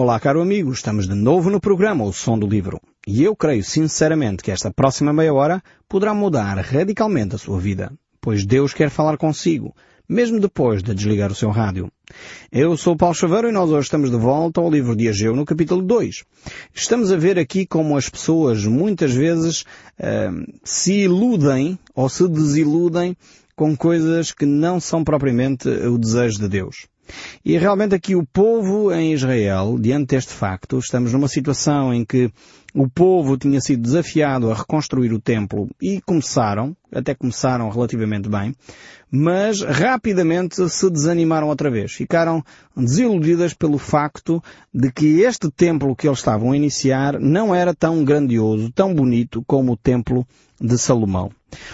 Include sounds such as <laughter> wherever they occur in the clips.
Olá, caro amigo, estamos de novo no programa O Som do Livro. E eu creio sinceramente que esta próxima meia hora poderá mudar radicalmente a sua vida, pois Deus quer falar consigo, mesmo depois de desligar o seu rádio. Eu sou Paulo Chaveiro e nós hoje estamos de volta ao livro de Ageu no capítulo 2. Estamos a ver aqui como as pessoas muitas vezes uh, se iludem ou se desiludem com coisas que não são propriamente o desejo de Deus. E realmente aqui o povo em Israel, diante deste facto, estamos numa situação em que o povo tinha sido desafiado a reconstruir o templo e começaram, até começaram relativamente bem, mas rapidamente se desanimaram outra vez. Ficaram desiludidas pelo facto de que este templo que eles estavam a iniciar não era tão grandioso, tão bonito como o templo de Salomão.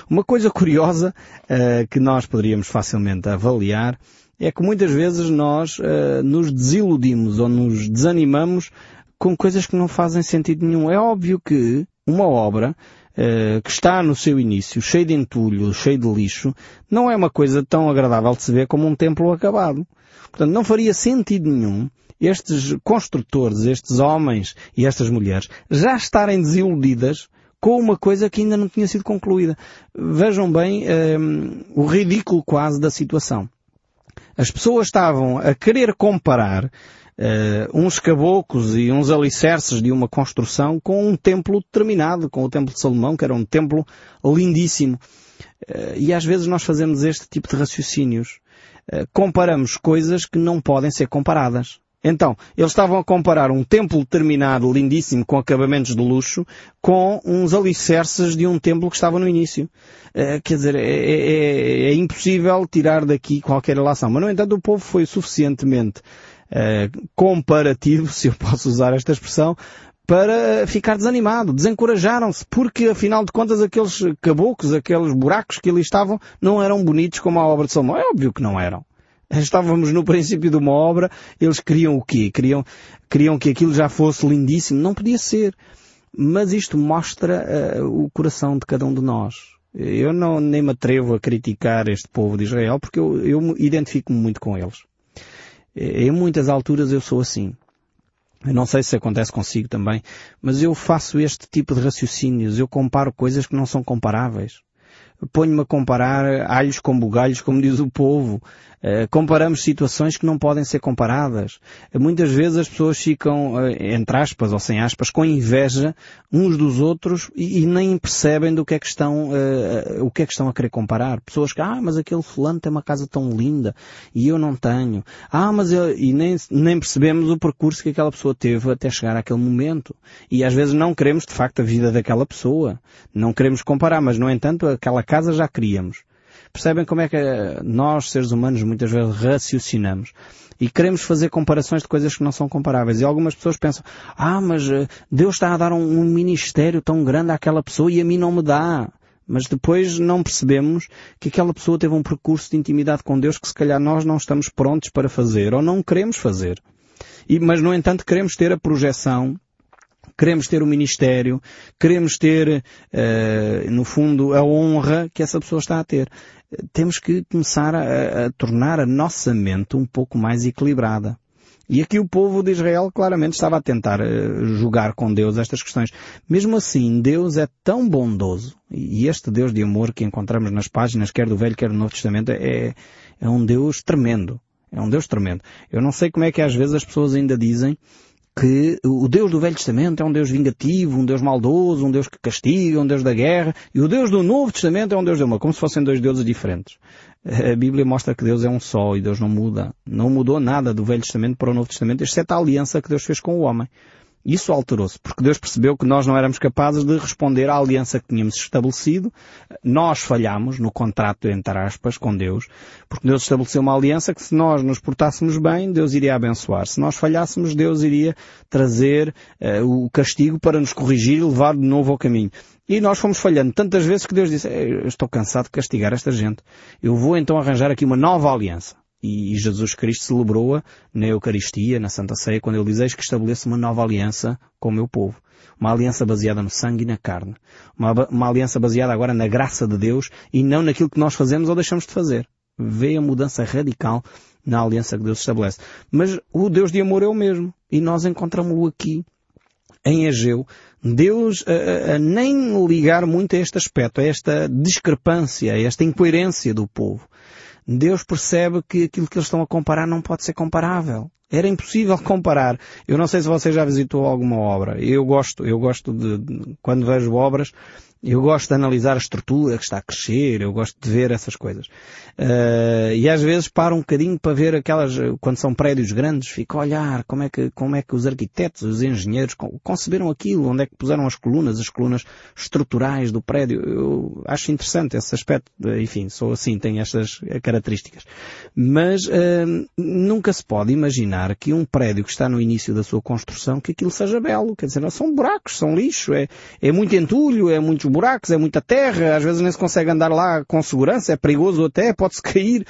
Uma coisa curiosa uh, que nós poderíamos facilmente avaliar é que muitas vezes nós uh, nos desiludimos ou nos desanimamos com coisas que não fazem sentido nenhum. É óbvio que uma obra uh, que está no seu início, cheia de entulho, cheia de lixo, não é uma coisa tão agradável de se ver como um templo acabado. Portanto, não faria sentido nenhum estes construtores, estes homens e estas mulheres já estarem desiludidas com uma coisa que ainda não tinha sido concluída. Vejam bem um, eh, o ridículo quase da situação. As pessoas estavam a querer comparar uh, uns caboclos e uns alicerces de uma construção com um templo terminado, com o Templo de Salomão, que era um templo lindíssimo. Uh, e às vezes nós fazemos este tipo de raciocínios. Uh, comparamos coisas que não podem ser comparadas. Então, eles estavam a comparar um templo terminado, lindíssimo, com acabamentos de luxo, com uns alicerces de um templo que estava no início. Uh, quer dizer, é, é, é, é, impossível tirar daqui qualquer relação. Mas, no entanto, o povo foi suficientemente uh, comparativo, <laughs> se eu posso usar esta expressão, para ficar desanimado. Desencorajaram-se, porque, afinal de contas, aqueles caboclos, aqueles buracos que ali estavam, não eram bonitos como a obra de Salomão. É óbvio que não eram. <laughs> Estávamos no princípio de uma obra, eles queriam o quê? Queriam, queriam que aquilo já fosse lindíssimo. Não podia ser. Mas isto mostra uh, o coração de cada um de nós. Eu não, nem me atrevo a criticar este povo de Israel porque eu, eu identifico-me muito com eles. Em muitas alturas eu sou assim. Eu não sei se acontece consigo também, mas eu faço este tipo de raciocínios. Eu comparo coisas que não são comparáveis ponho-me a comparar alhos com bugalhos, como diz o povo. Uh, comparamos situações que não podem ser comparadas. Uh, muitas vezes as pessoas ficam, uh, entre aspas ou sem aspas, com inveja uns dos outros e, e nem percebem do que é que estão, o que é que estão a querer comparar. Pessoas que, ah, mas aquele fulano tem uma casa tão linda e eu não tenho. Ah, mas eu, e nem, nem percebemos o percurso que aquela pessoa teve até chegar àquele momento. E às vezes não queremos de facto a vida daquela pessoa. Não queremos comparar, mas no entanto aquela casa já queríamos. Percebem como é que nós, seres humanos, muitas vezes raciocinamos e queremos fazer comparações de coisas que não são comparáveis. E algumas pessoas pensam, ah, mas eh, Deus está a dar um, um ministério tão grande àquela pessoa e a mim não me dá. Mas depois não percebemos que aquela pessoa teve um percurso de intimidade com Deus que se calhar nós não estamos prontos para fazer ou não queremos fazer. E, mas no entanto queremos ter a projeção queremos ter o ministério, queremos ter, uh, no fundo, a honra que essa pessoa está a ter. Temos que começar a, a tornar a nossa mente um pouco mais equilibrada. E aqui o povo de Israel claramente estava a tentar uh, jogar com Deus estas questões. Mesmo assim, Deus é tão bondoso, e este Deus de amor que encontramos nas páginas, quer do Velho, quer do Novo Testamento, é, é um Deus tremendo. É um Deus tremendo. Eu não sei como é que às vezes as pessoas ainda dizem que o Deus do Velho Testamento é um Deus vingativo, um Deus maldoso, um Deus que castiga, um Deus da guerra, e o Deus do Novo Testamento é um Deus de amor, como se fossem dois deuses diferentes. A Bíblia mostra que Deus é um só e Deus não muda. Não mudou nada do Velho Testamento para o Novo Testamento, exceto a aliança que Deus fez com o homem. Isso alterou-se, porque Deus percebeu que nós não éramos capazes de responder à aliança que tínhamos estabelecido. Nós falhamos no contrato, entre aspas, com Deus, porque Deus estabeleceu uma aliança que se nós nos portássemos bem, Deus iria abençoar. Se nós falhássemos, Deus iria trazer uh, o castigo para nos corrigir e levar de novo ao caminho. E nós fomos falhando tantas vezes que Deus disse, eu estou cansado de castigar esta gente. Eu vou então arranjar aqui uma nova aliança e Jesus Cristo celebrou-a na Eucaristia, na Santa Ceia, quando ele diz Eis que estabeleço uma nova aliança com o meu povo. Uma aliança baseada no sangue e na carne. Uma, uma aliança baseada agora na graça de Deus e não naquilo que nós fazemos ou deixamos de fazer. Vê a mudança radical na aliança que Deus estabelece. Mas o Deus de amor é o mesmo. E nós encontramos-lo aqui, em Ageu, Deus a, a, nem ligar muito a este aspecto, a esta discrepância, a esta incoerência do povo. Deus percebe que aquilo que eles estão a comparar não pode ser comparável. Era impossível comparar. Eu não sei se você já visitou alguma obra. Eu gosto, eu gosto de, quando vejo obras, eu gosto de analisar a estrutura que está a crescer, eu gosto de ver essas coisas. Uh, e às vezes paro um bocadinho para ver aquelas, quando são prédios grandes, fico a olhar como é que, como é que os arquitetos, os engenheiros conceberam aquilo, onde é que puseram as colunas, as colunas estruturais do prédio. Eu acho interessante esse aspecto. Enfim, sou assim, tenho estas características. Mas uh, nunca se pode imaginar que um prédio que está no início da sua construção, que aquilo seja belo. Quer dizer, são buracos, são lixo, é, é muito entulho, é muitos buracos, é muita terra, às vezes nem se consegue andar lá com segurança, é perigoso até, pode-se <laughs> cair.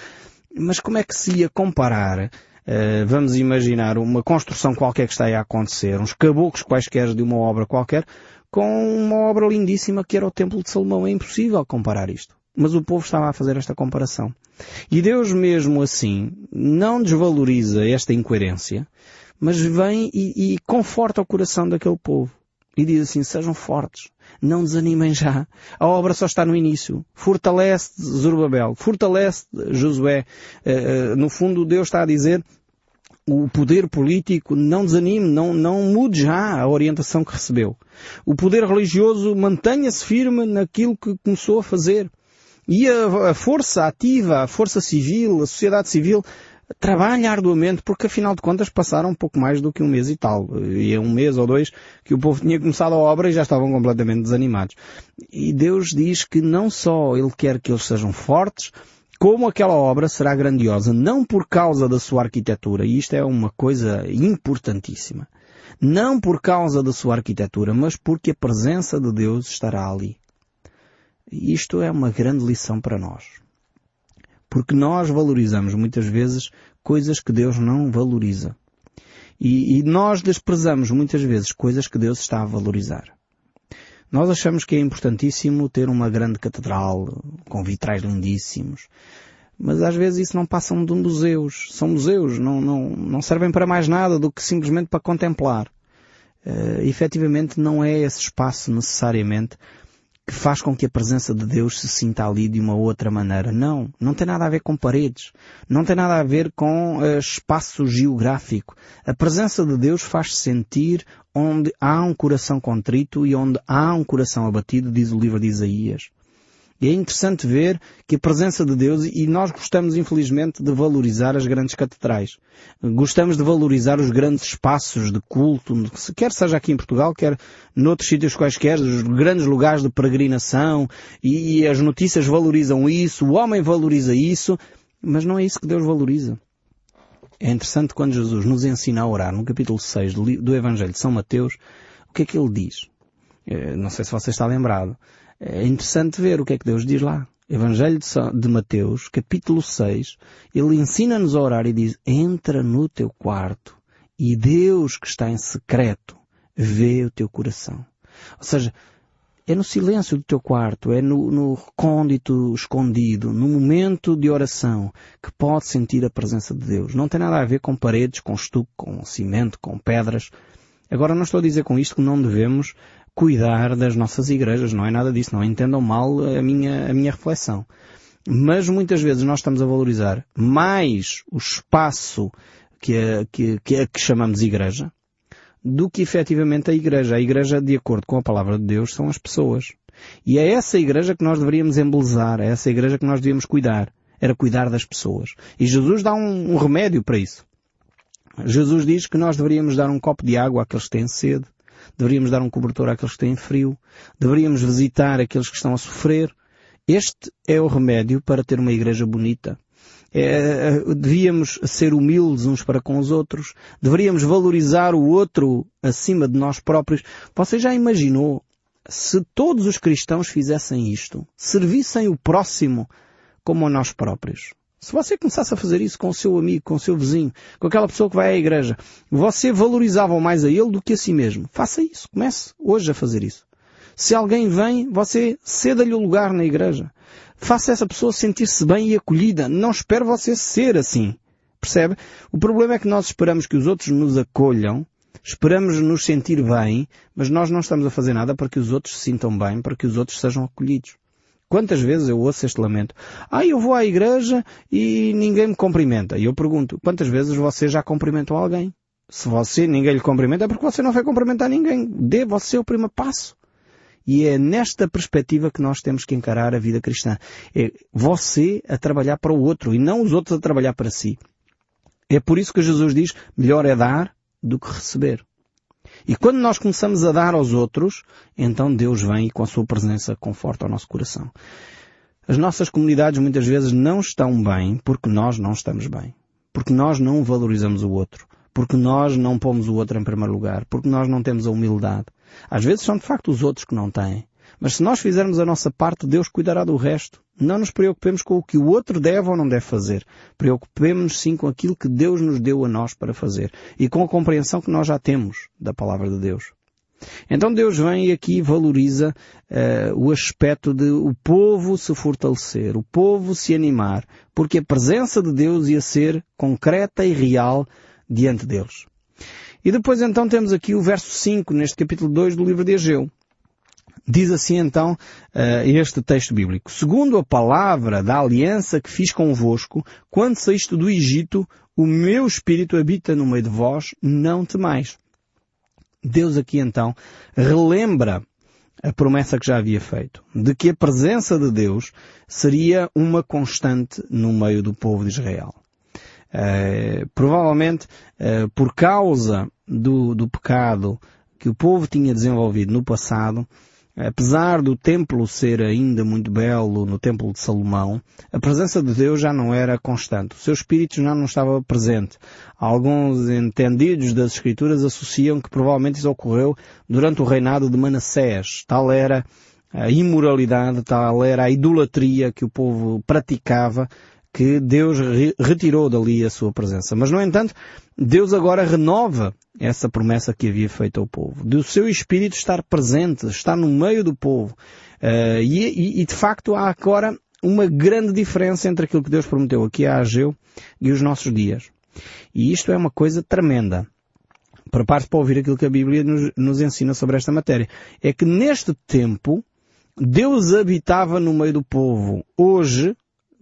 Mas como é que se ia comparar Uh, vamos imaginar uma construção qualquer que está aí a acontecer, uns caboclos quaisquer de uma obra qualquer, com uma obra lindíssima que era o Templo de Salomão. É impossível comparar isto. Mas o povo estava a fazer esta comparação. E Deus mesmo assim não desvaloriza esta incoerência, mas vem e, e conforta o coração daquele povo. E diz assim, sejam fortes, não desanimem já. A obra só está no início. Fortalece Zorobabel, fortalece Josué. Eh, eh, no fundo, Deus está a dizer, o poder político não desanime, não, não mude já a orientação que recebeu. O poder religioso mantenha-se firme naquilo que começou a fazer. E a, a força ativa, a força civil, a sociedade civil trabalha arduamente porque afinal de contas passaram pouco mais do que um mês e tal. E é um mês ou dois que o povo tinha começado a obra e já estavam completamente desanimados. E Deus diz que não só Ele quer que eles sejam fortes, como aquela obra será grandiosa, não por causa da sua arquitetura, e isto é uma coisa importantíssima. Não por causa da sua arquitetura, mas porque a presença de Deus estará ali. Isto é uma grande lição para nós. Porque nós valorizamos muitas vezes coisas que Deus não valoriza. E, e, nós desprezamos muitas vezes coisas que Deus está a valorizar. Nós achamos que é importantíssimo ter uma grande catedral com vitrais lindíssimos. Mas às vezes isso não passa de museus. São museus, não, não, não servem para mais nada do que simplesmente para contemplar. Uh, efetivamente não é esse espaço necessariamente que faz com que a presença de Deus se sinta ali de uma outra maneira. Não, não tem nada a ver com paredes, não tem nada a ver com uh, espaço geográfico. A presença de Deus faz-se sentir onde há um coração contrito e onde há um coração abatido, diz o livro de Isaías. E é interessante ver que a presença de Deus, e nós gostamos infelizmente de valorizar as grandes catedrais. Gostamos de valorizar os grandes espaços de culto, quer seja aqui em Portugal, quer noutros sítios quaisquer, os grandes lugares de peregrinação, e as notícias valorizam isso, o homem valoriza isso, mas não é isso que Deus valoriza. É interessante quando Jesus nos ensina a orar, no capítulo 6 do Evangelho de São Mateus, o que é que ele diz? Eh, não sei se você está lembrado. É interessante ver o que é que Deus diz lá. Evangelho de Mateus, capítulo 6, ele ensina-nos a orar e diz, entra no teu quarto e Deus que está em secreto vê o teu coração. Ou seja, é no silêncio do teu quarto, é no, no recôndito escondido, no momento de oração que pode sentir a presença de Deus. Não tem nada a ver com paredes, com estuque, com cimento, com pedras. Agora não estou a dizer com isto que não devemos cuidar das nossas igrejas, não é nada disso, não entendam mal a minha, a minha reflexão. Mas muitas vezes nós estamos a valorizar mais o espaço que, que, que, que chamamos igreja do que efetivamente a igreja. A igreja, de acordo com a palavra de Deus, são as pessoas. E é essa igreja que nós deveríamos embelezar, é essa igreja que nós devíamos cuidar. Era cuidar das pessoas. E Jesus dá um, um remédio para isso. Jesus diz que nós deveríamos dar um copo de água àqueles que têm sede, deveríamos dar um cobertor àqueles que têm frio, deveríamos visitar aqueles que estão a sofrer. Este é o remédio para ter uma igreja bonita. É, devíamos ser humildes uns para com os outros, deveríamos valorizar o outro acima de nós próprios. Você já imaginou se todos os cristãos fizessem isto, servissem o próximo como a nós próprios? Se você começasse a fazer isso com o seu amigo, com o seu vizinho, com aquela pessoa que vai à igreja, você valorizava mais a ele do que a si mesmo. Faça isso. Comece hoje a fazer isso. Se alguém vem, você ceda-lhe o lugar na igreja. Faça essa pessoa sentir-se bem e acolhida. Não espere você ser assim. Percebe? O problema é que nós esperamos que os outros nos acolham, esperamos nos sentir bem, mas nós não estamos a fazer nada para que os outros se sintam bem, para que os outros sejam acolhidos. Quantas vezes eu ouço este lamento? Ah, eu vou à igreja e ninguém me cumprimenta. E eu pergunto, quantas vezes você já cumprimentou alguém? Se você, ninguém lhe cumprimenta, é porque você não vai cumprimentar ninguém. Dê você o primeiro passo. E é nesta perspectiva que nós temos que encarar a vida cristã. É você a trabalhar para o outro e não os outros a trabalhar para si. É por isso que Jesus diz, melhor é dar do que receber. E quando nós começamos a dar aos outros, então Deus vem e com a sua presença conforta o nosso coração. As nossas comunidades muitas vezes não estão bem porque nós não estamos bem. Porque nós não valorizamos o outro. Porque nós não pomos o outro em primeiro lugar. Porque nós não temos a humildade. Às vezes são de facto os outros que não têm. Mas se nós fizermos a nossa parte, Deus cuidará do resto. Não nos preocupemos com o que o outro deve ou não deve fazer. Preocupemos-nos sim com aquilo que Deus nos deu a nós para fazer. E com a compreensão que nós já temos da palavra de Deus. Então Deus vem e aqui valoriza uh, o aspecto de o povo se fortalecer, o povo se animar, porque a presença de Deus ia ser concreta e real diante deles. E depois então temos aqui o verso 5 neste capítulo 2 do livro de Ageu. Diz assim então uh, este texto bíblico. Segundo a palavra da aliança que fiz convosco, quando saíste do Egito, o meu espírito habita no meio de vós, não temais. Deus aqui então relembra a promessa que já havia feito, de que a presença de Deus seria uma constante no meio do povo de Israel. Uh, provavelmente, uh, por causa do, do pecado que o povo tinha desenvolvido no passado, apesar do templo ser ainda muito belo no templo de Salomão, a presença de Deus já não era constante. O seu espírito já não estava presente. Alguns entendidos das escrituras associam que provavelmente isso ocorreu durante o reinado de Manassés. Tal era a imoralidade, tal era a idolatria que o povo praticava que Deus retirou dali a sua presença. Mas, no entanto, Deus agora renova essa promessa que havia feito ao povo. Do seu Espírito estar presente, estar no meio do povo. Uh, e, e, de facto, há agora uma grande diferença entre aquilo que Deus prometeu aqui a Ageu e os nossos dias. E isto é uma coisa tremenda. Prepare-se para ouvir aquilo que a Bíblia nos, nos ensina sobre esta matéria. É que neste tempo, Deus habitava no meio do povo. Hoje,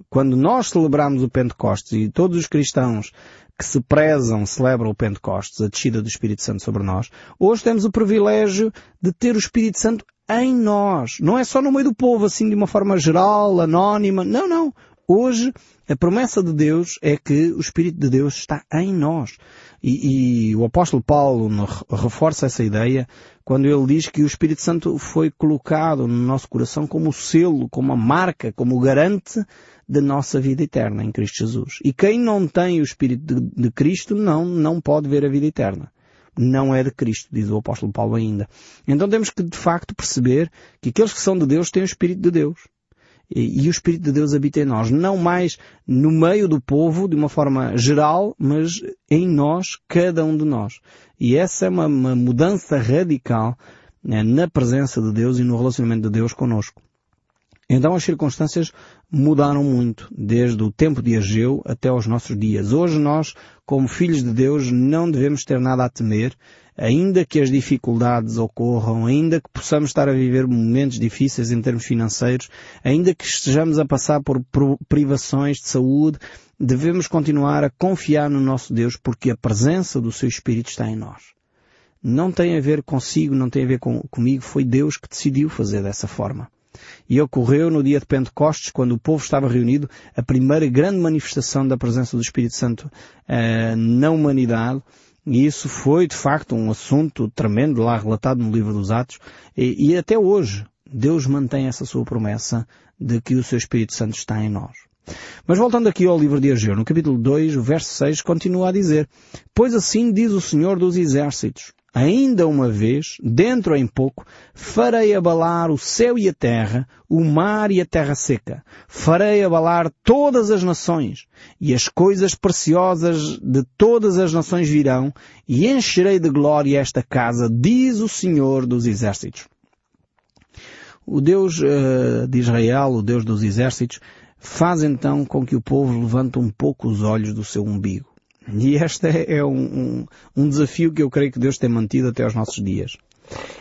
quando nós celebramos o Pentecostes e todos os cristãos que se prezam celebram o Pentecostes, a descida do Espírito Santo sobre nós, hoje temos o privilégio de ter o Espírito Santo em nós. Não é só no meio do povo, assim de uma forma geral, anónima. Não, não. Hoje, a promessa de Deus é que o Espírito de Deus está em nós. E, e, o apóstolo Paulo reforça essa ideia quando ele diz que o Espírito Santo foi colocado no nosso coração como selo, como a marca, como o garante da nossa vida eterna em Cristo Jesus. E quem não tem o Espírito de, de Cristo não, não pode ver a vida eterna não é de Cristo, diz o apóstolo Paulo ainda. Então temos que de facto perceber que aqueles que são de Deus têm o Espírito de Deus. E, o Espírito de Deus habita em nós, não mais no meio do povo, de uma forma geral, mas em nós, cada um de nós. E essa é uma, uma mudança radical né, na presença de Deus e no relacionamento de Deus conosco. Então as circunstâncias mudaram muito, desde o tempo de Ageu até aos nossos dias. Hoje nós, como filhos de Deus, não devemos ter nada a temer, ainda que as dificuldades ocorram, ainda que possamos estar a viver momentos difíceis em termos financeiros, ainda que estejamos a passar por privações de saúde, devemos continuar a confiar no nosso Deus porque a presença do seu Espírito está em nós. Não tem a ver consigo, não tem a ver com, comigo, foi Deus que decidiu fazer dessa forma. E ocorreu no dia de Pentecostes, quando o povo estava reunido, a primeira grande manifestação da presença do Espírito Santo uh, na humanidade. E isso foi, de facto, um assunto tremendo lá relatado no livro dos Atos. E, e até hoje, Deus mantém essa sua promessa de que o seu Espírito Santo está em nós. Mas voltando aqui ao livro de Ageu, no capítulo 2, o verso 6 continua a dizer, Pois assim diz o Senhor dos Exércitos, Ainda uma vez, dentro em pouco, farei abalar o céu e a terra, o mar e a terra seca. Farei abalar todas as nações, e as coisas preciosas de todas as nações virão, e encherei de glória esta casa, diz o Senhor dos Exércitos. O Deus uh, de Israel, o Deus dos Exércitos, faz então com que o povo levante um pouco os olhos do seu umbigo E este é, um, um, um, desafio que eu creio que Deus tem mantido até aos nossos dias.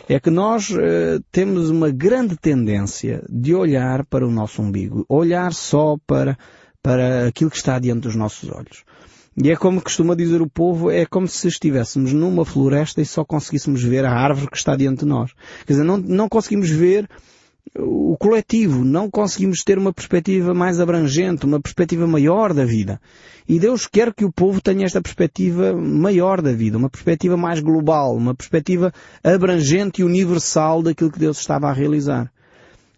É que nós uh, temos uma grande tendência de olhar para o nosso umbigo, olhar só para, para aquilo que está diante dos nossos olhos. E é como costuma dizer o povo, é como se estivéssemos numa floresta e só conseguíssemos ver a árvore que está diante de nós. Quer dizer, não, não conseguimos ver o coletivo, não conseguimos ter uma perspectiva mais abrangente, uma perspectiva maior da vida. E Deus quer que o povo tenha esta perspectiva maior da vida, uma perspectiva mais global, uma perspectiva abrangente e universal daquilo que Deus estava a realizar.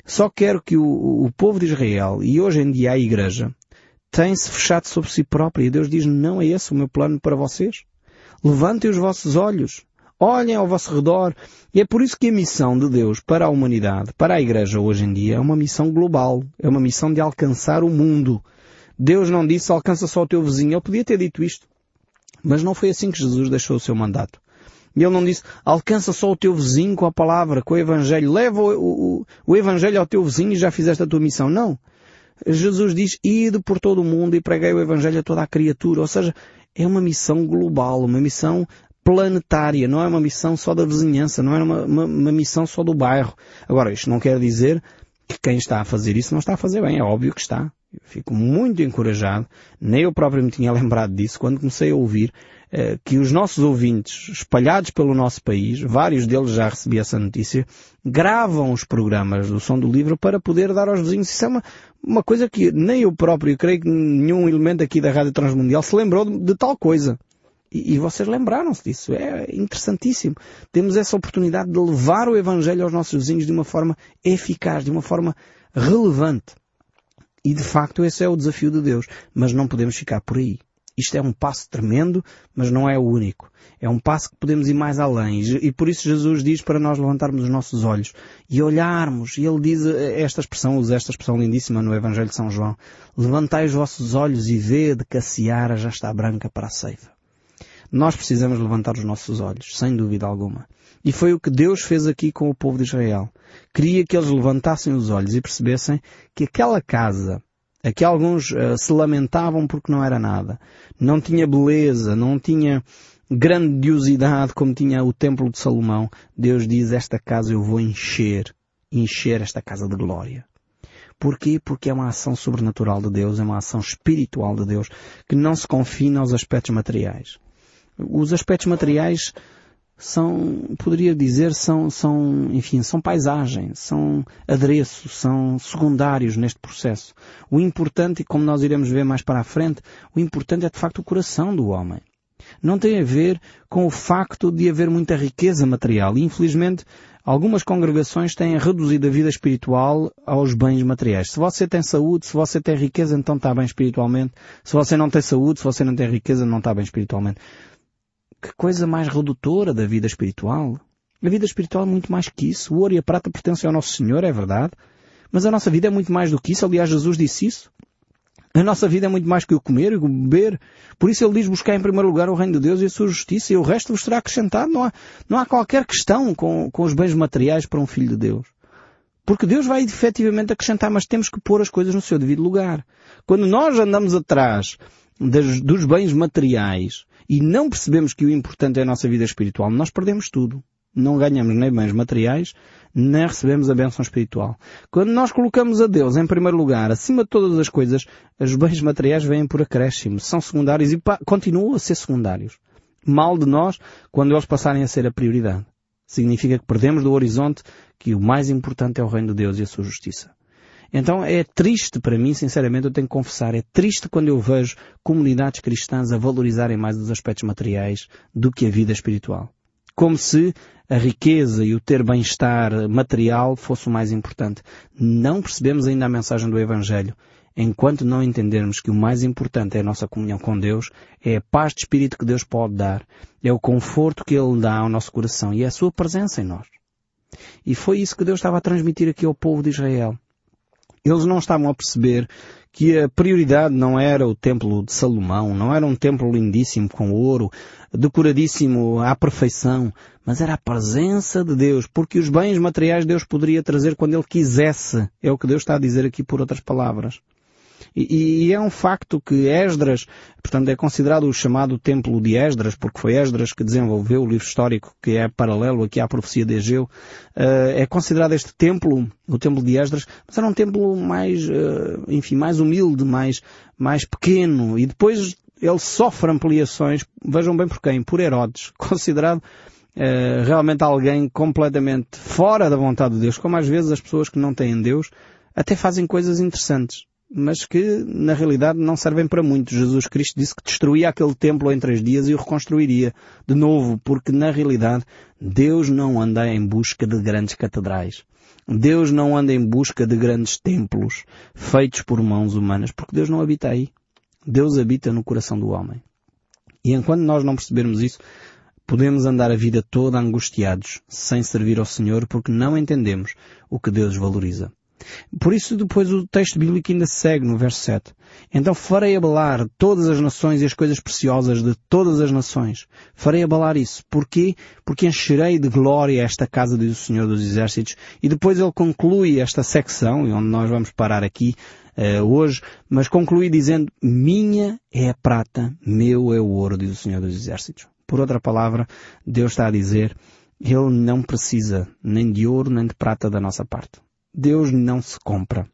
Só quero que o, o povo de Israel, e hoje em dia a Igreja, tem-se fechado sobre si própria e Deus diz, não é esse o meu plano para vocês. Levantem os vossos olhos, olhem ao vosso redor. E é por isso que a missão de Deus para a humanidade, para a Igreja hoje em dia, é uma missão global. É uma missão de alcançar o mundo. Deus não disse alcança só o teu vizinho. Ele podia ter dito isto. Mas não foi assim que Jesus deixou o seu mandato. E ele não disse, alcança só o teu vizinho com a palavra, com o Evangelho. Leva o, o, o Evangelho ao teu vizinho e já fizeste a tua missão. Não. Jesus diz, ide por todo o mundo e preguei o Evangelho a toda a criatura. Ou seja, é uma missão global, uma missão planetária, não é uma missão só da vizinhança, não é uma, uma, uma, missão só do bairro. Agora, isto não quer dizer que quem está a fazer isso não está a fazer bem, é óbvio que está. Eu fico muito encorajado, nem eu próprio me tinha <laughs> lembrado disso, quando comecei a ouvir eh, que os nossos ouvintes, espalhados pelo nosso país, vários deles já recebi essa notícia, gravam os programas do Som do Livro para poder dar aos vizinhos. Isso é uma, uma coisa que nem eu próprio, creio que nenhum elemento aqui da Rádio Transmundial se lembrou de, de tal coisa. E, vocês lembraram-se disso. É interessantíssimo. Temos essa oportunidade de levar o Evangelho aos nossos vizinhos de uma forma eficaz, de uma forma relevante. E de facto esse é o desafio de Deus. Mas não podemos ficar por aí. Isto é um passo tremendo, mas não é o único. É um passo que podemos ir mais além. E por isso Jesus diz para nós levantarmos os nossos olhos e olharmos. E ele diz esta expressão, usa esta expressão lindíssima no Evangelho de São João. Levantai os vossos olhos e vede que a seara já está branca para a ceifa. Nós precisamos levantar os nossos olhos, sem dúvida alguma. E foi o que Deus fez aqui com o povo de Israel. Queria que eles levantassem os olhos e percebessem que aquela casa Aqui alguns uh, se lamentavam porque não era nada. Não tinha beleza, não tinha grandiosidade como tinha o templo de Salomão. Deus diz, esta casa eu vou encher, encher esta casa de glória. Porquê? Porque é uma ação sobrenatural de Deus, é uma ação espiritual de Deus, que não se confina aos aspectos materiais. Os aspectos materiais são, poderia dizer, são, são, enfim, são paisagens, são adereços, são secundários neste processo. O importante, e como nós iremos ver mais para a frente, o importante é de facto o coração do homem. Não tem a ver com o facto de haver muita riqueza material. Infelizmente, algumas congregações têm reduzido a vida espiritual aos bens materiais. Se você tem saúde, se você tem riqueza, então está bem espiritualmente. Se você não tem saúde, se você não tem riqueza, não está bem espiritualmente. Que coisa mais redutora da vida espiritual. A vida espiritual é muito mais que isso. O ouro e a prata pertencem ao Nosso Senhor, é verdade. Mas a nossa vida é muito mais do que isso. Aliás, Jesus disse isso. A nossa vida é muito mais que o comer e o beber. Por isso ele diz buscar em primeiro lugar o reino de Deus e a sua justiça e o resto vos será acrescentado. Não há, não há qualquer questão com, com os bens materiais para um filho de Deus. Porque Deus vai efetivamente acrescentar, mas temos que pôr as coisas no seu devido lugar. Quando nós andamos atrás das, dos bens materiais e não percebemos que o importante é a nossa vida espiritual, nós perdemos tudo. Não ganhamos nem bens materiais, nem recebemos a bênção espiritual. Quando nós colocamos a Deus em primeiro lugar, acima de todas as coisas, os bens materiais vêm por acréscimo, são secundários e continuam a ser secundários. Mal de nós quando eles passarem a ser a prioridade. Significa que perdemos do horizonte que o mais importante é o reino de Deus e a sua justiça. Então é triste para mim, sinceramente, eu tenho que confessar, é triste quando eu vejo comunidades cristãs a valorizarem mais os aspectos materiais do que a vida espiritual. Como se a riqueza e o ter bem-estar material fosse o mais importante. Não percebemos ainda a mensagem do Evangelho. Enquanto não entendermos que o mais importante é a nossa comunhão com Deus, é a paz de espírito que Deus pode dar, é o conforto que Ele dá ao nosso coração e é a sua presença em nós. E foi isso que Deus estava a transmitir aqui ao povo de Israel. Eles não estavam a perceber que a prioridade não era o templo de Salomão, não era um templo lindíssimo com ouro, decoradíssimo à perfeição, mas era a presença de Deus, porque os bens materiais Deus poderia trazer quando Ele quisesse. É o que Deus está a dizer aqui por outras palavras. E, e, é um facto que Esdras, portanto é considerado o chamado Templo de Esdras, porque foi Esdras que desenvolveu o livro histórico que é paralelo aqui à profecia de Egeu, uh, é considerado este templo, o Templo de Esdras, mas era um templo mais, uh, enfim, mais humilde, mais, mais pequeno, e depois ele sofre ampliações, vejam bem por quem? Por Herodes, <laughs> considerado Uh, realmente alguém completamente fora da vontade de Deus, como às vezes as pessoas que não têm Deus até fazem coisas interessantes, mas que na realidade não servem para muito. Jesus Cristo disse que destruía aquele templo em três dias e o reconstruiria de novo, porque na realidade Deus não anda em busca de grandes catedrais. Deus não anda em busca de grandes templos feitos por mãos humanas, porque Deus não habita aí. Deus habita no coração do homem. E enquanto nós não percebermos isso, podemos andar a vida toda angustiados, sem servir ao Senhor, porque não entendemos o que Deus valoriza. Por isso depois o texto bíblico ainda segue no verso 7. Então farei abalar todas as nações e as coisas preciosas de todas as nações. Farei abalar isso. Porquê? Porque encherei de glória esta casa, diz o Senhor dos Exércitos. E depois ele conclui esta secção, onde nós vamos parar aqui uh, hoje, mas conclui dizendo, minha é a prata, meu é o ouro, diz o Senhor dos Exércitos. Por outra palavra, Deus está a dizer, Ele não precisa nem de ouro nem de prata da nossa parte. Deus não se compra.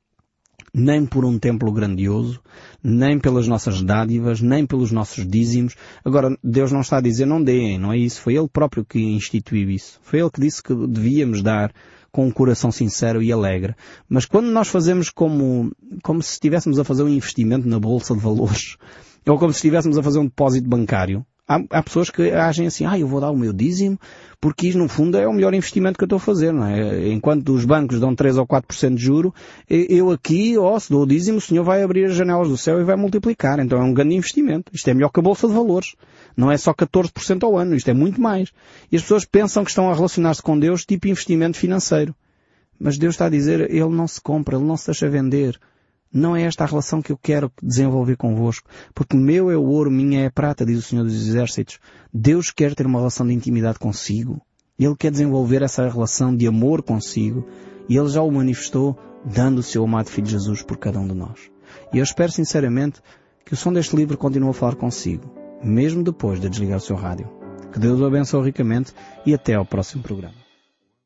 Nem por um templo grandioso, nem pelas nossas dádivas, nem pelos nossos dízimos. Agora, Deus não está a dizer não deem, não é isso? Foi Ele próprio que instituiu isso. Foi Ele que disse que devíamos dar com um coração sincero e alegre. Mas quando nós fazemos como, como se estivéssemos a fazer um investimento na bolsa de valores, <laughs> ou como se estivéssemos a fazer um depósito bancário, Há, há, pessoas que agem assim, ah, eu vou dar o meu dízimo, porque isso no fundo é o melhor investimento que eu estou a fazer, não é? Enquanto os bancos dão 3 ou 4% de juro, eu aqui, ó, se dou o dízimo, o senhor vai abrir as janelas do céu e vai multiplicar. Então é um grande investimento. Isto é melhor que a Bolsa de Valores. Não é só 14% ao ano, isto é muito mais. E as pessoas pensam que estão a relacionar-se com Deus tipo investimento financeiro. Mas Deus está a dizer, Ele não se compra, Ele não se deixa vender. Não é esta a relação que eu quero desenvolver convosco, porque meu é o ouro, minha é a prata, diz o Senhor dos Exércitos. Deus quer ter uma relação de intimidade consigo. Ele quer desenvolver essa relação de amor consigo e Ele já o manifestou dando o seu amado Filho Jesus por cada um de nós. E eu espero sinceramente que o som deste livro continue a falar consigo, mesmo depois de desligar o seu rádio. Que Deus o abençoe ricamente e até ao próximo programa.